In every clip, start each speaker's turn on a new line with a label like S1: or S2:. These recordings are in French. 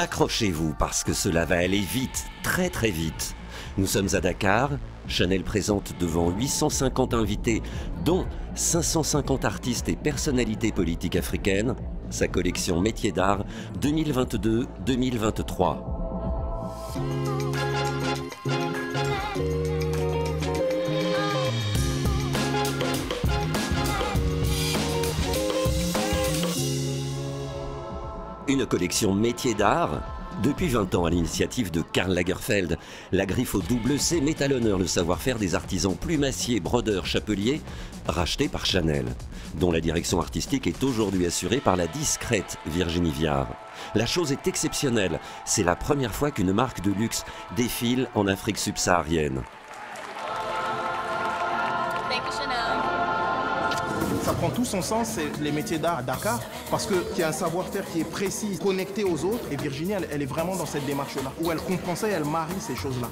S1: Accrochez-vous parce que cela va aller vite, très très vite. Nous sommes à Dakar. Chanel présente devant 850 invités, dont 550 artistes et personnalités politiques africaines, sa collection Métiers d'art 2022-2023. Collection métiers d'art depuis 20 ans, à l'initiative de Karl Lagerfeld, la griffe au double C met à l'honneur le savoir-faire des artisans plumassiers, brodeurs, chapeliers, rachetés par Chanel, dont la direction artistique est aujourd'hui assurée par la discrète Virginie Viard. La chose est exceptionnelle, c'est la première fois qu'une marque de luxe défile en Afrique subsaharienne.
S2: Ça prend tout son sens, c'est les métiers d'art à Dakar, parce qu'il y a un savoir-faire qui est précis, connecté aux autres. Et Virginie, elle, est vraiment dans cette démarche-là, où elle comprend ça et elle marie ces choses-là.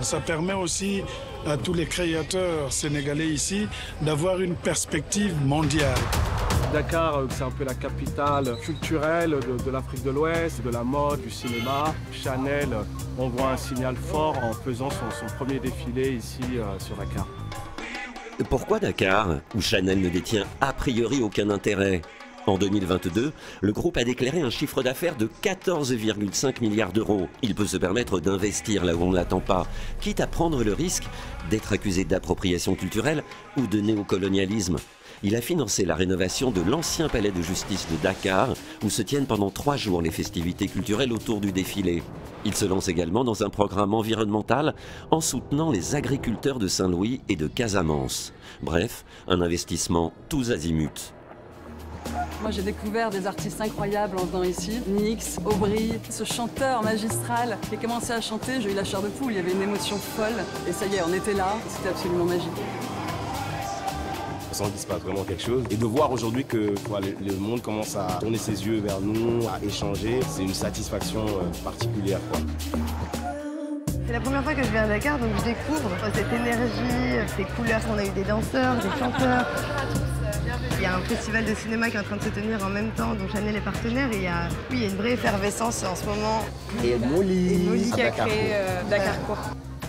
S3: Ça permet aussi à tous les créateurs sénégalais ici d'avoir une perspective mondiale.
S4: Dakar, euh, c'est un peu la capitale culturelle de, l'Afrique de l'Ouest, de la mode, du cinéma. Chanel envoie un signal fort en faisant son, premier défilé ici euh, sur Dakar.
S1: Pourquoi Dakar, où Chanel ne détient a priori aucun intérêt? En 2022, le groupe a déclaré un chiffre d'affaires de 14,5 milliards d'euros. Il peut se permettre d'investir là où on ne l'attend pas, quitte à prendre le risque d'être accusé d'appropriation culturelle ou de néocolonialisme il a financé la rénovation de l'ancien palais de justice de Dakar, où se tiennent pendant trois jours les festivités culturelles autour du défilé. Il se lance également dans un programme environnemental en soutenant les agriculteurs de Saint-Louis et de Casamance. Bref, un investissement tous azimuts.
S5: Moi j'ai découvert des artistes incroyables en venant ici. Nix, Aubry, ce chanteur magistral qui a commencé à chanter, j'ai eu la chair de poule, il y avait une émotion folle. Et ça y est, on était là, c'était absolument magique
S6: on sent qu'il se passe vraiment quelque chose. Et de voir aujourd'hui que le, monde commence à tourner ses yeux vers nous, à échanger, c'est une satisfaction euh, particulière.
S7: C'est la première fois que je viens à Dakar, donc je découvre cette énergie, ces couleurs. On a eu des danseurs, des chanteurs. Il y a un festival de cinéma qui est en train de se tenir en même temps, dont Chanel est partenaire. Et il y a, oui, il y a une vraie effervescence en ce moment.
S6: Et Molly,
S7: qui a créé euh, Dakar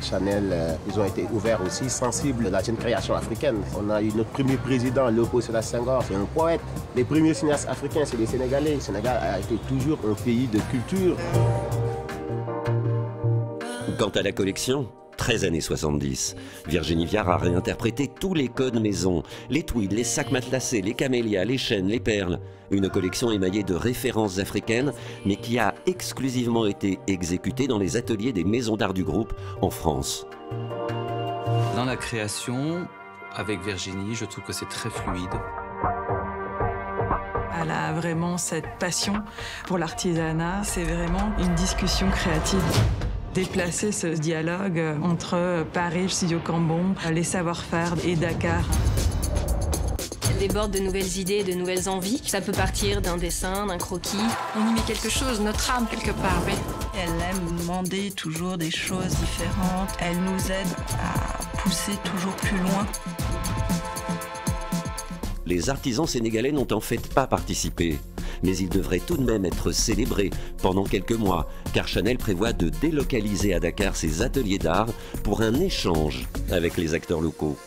S6: Chanel, euh, ils ont été ouverts aussi, sensibles à la jeune création africaine. On a eu notre premier président, Léopold Sédar Senghor, c'est un poète. Les premiers cinéastes africains, c'est les Sénégalais. Le Sénégal a été toujours un pays de culture.
S1: Quant à la collection, 13 années 70. Virginie Viard a réinterprété tous les codes maison, les tweeds, les sacs matelassés, les camélias, les chaînes, les perles. Une collection émaillée de références africaines, mais qui a exclusivement été exécutée dans les ateliers des maisons d'art du groupe en France.
S8: Dans la création, avec Virginie, je trouve que c'est très fluide.
S5: Elle a vraiment cette passion pour l'artisanat. C'est vraiment une discussion créative déplacer ce dialogue entre Paris, le studio Cambon, les savoir-faire et Dakar.
S9: Elle déborde de nouvelles idées, de nouvelles envies. Ça peut partir d'un dessin, d'un croquis. On y met quelque chose, notre âme quelque part, oui.
S10: Elle aime demander toujours des choses différentes. Elle nous aide à pousser toujours plus loin.
S1: Les artisans sénégalais n'ont en fait pas participé mais il devrait tout de même être célébré pendant quelques mois, car Chanel prévoit de délocaliser à Dakar ses ateliers d'art pour un échange avec les acteurs locaux.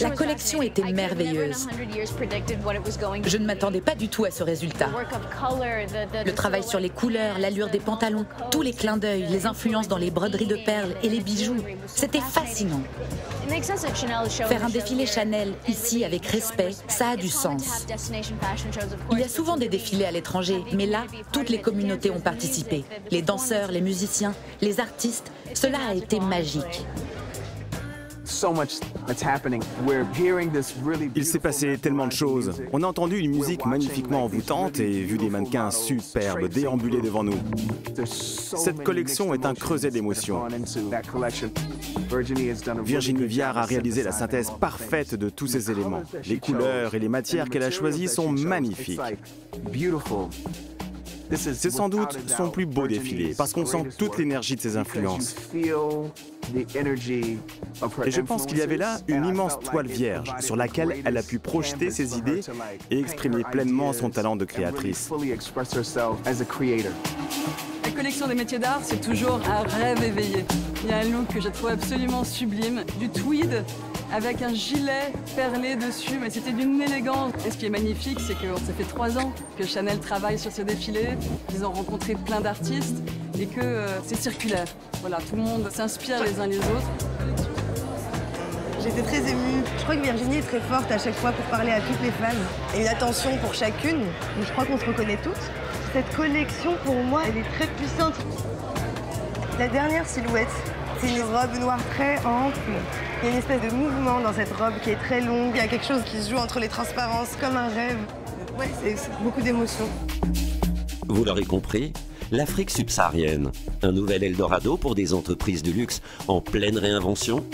S11: La collection était merveilleuse. Je ne m'attendais pas du tout à ce résultat. Le travail sur les couleurs, l'allure des pantalons, tous les clins d'œil, les influences dans les broderies de perles et les bijoux, c'était fascinant. Faire un défilé Chanel ici avec respect, ça a du sens. Il y a souvent des défilés à l'étranger, mais là, toutes les communautés ont participé. Les danseurs, les musiciens, les artistes, cela a été magique.
S12: Il s'est passé tellement de choses. On a entendu une musique magnifiquement envoûtante et vu des mannequins superbes déambuler devant nous. Cette collection est un creuset d'émotions. Virginie Viard a réalisé la synthèse parfaite de tous ces éléments. Les couleurs et les matières qu'elle a choisies sont magnifiques. C'est sans doute son plus beau défilé parce qu'on sent toute l'énergie de ses influences. Et je pense qu'il y avait là une immense toile vierge sur laquelle elle a pu projeter ses idées et exprimer pleinement son talent de créatrice.
S13: La collection des métiers d'art, c'est toujours un rêve éveillé. Il y a un look que j'ai trouvé absolument sublime, du tweed avec un gilet perlé dessus, mais c'était d'une élégance. Et ce qui est magnifique, c'est que ça fait trois ans que Chanel travaille sur ce défilé, qu'ils ont rencontré plein d'artistes et que euh, c'est circulaire. Voilà, tout le monde s'inspire les uns les autres.
S7: J'étais très émue. Je crois que Virginie est très forte à chaque fois pour parler à toutes les femmes. Et une attention pour chacune. Mais je crois qu'on se reconnaît toutes. Cette collection, pour moi, elle est très puissante. La dernière silhouette, c'est une robe noire très ample. Il y a une espèce de mouvement dans cette robe qui est très longue. Il y a quelque chose qui se joue entre les transparences, comme un rêve. Ouais, c'est beaucoup d'émotions.
S1: Vous l'aurez compris, l'Afrique subsaharienne, un nouvel Eldorado pour des entreprises de luxe en pleine réinvention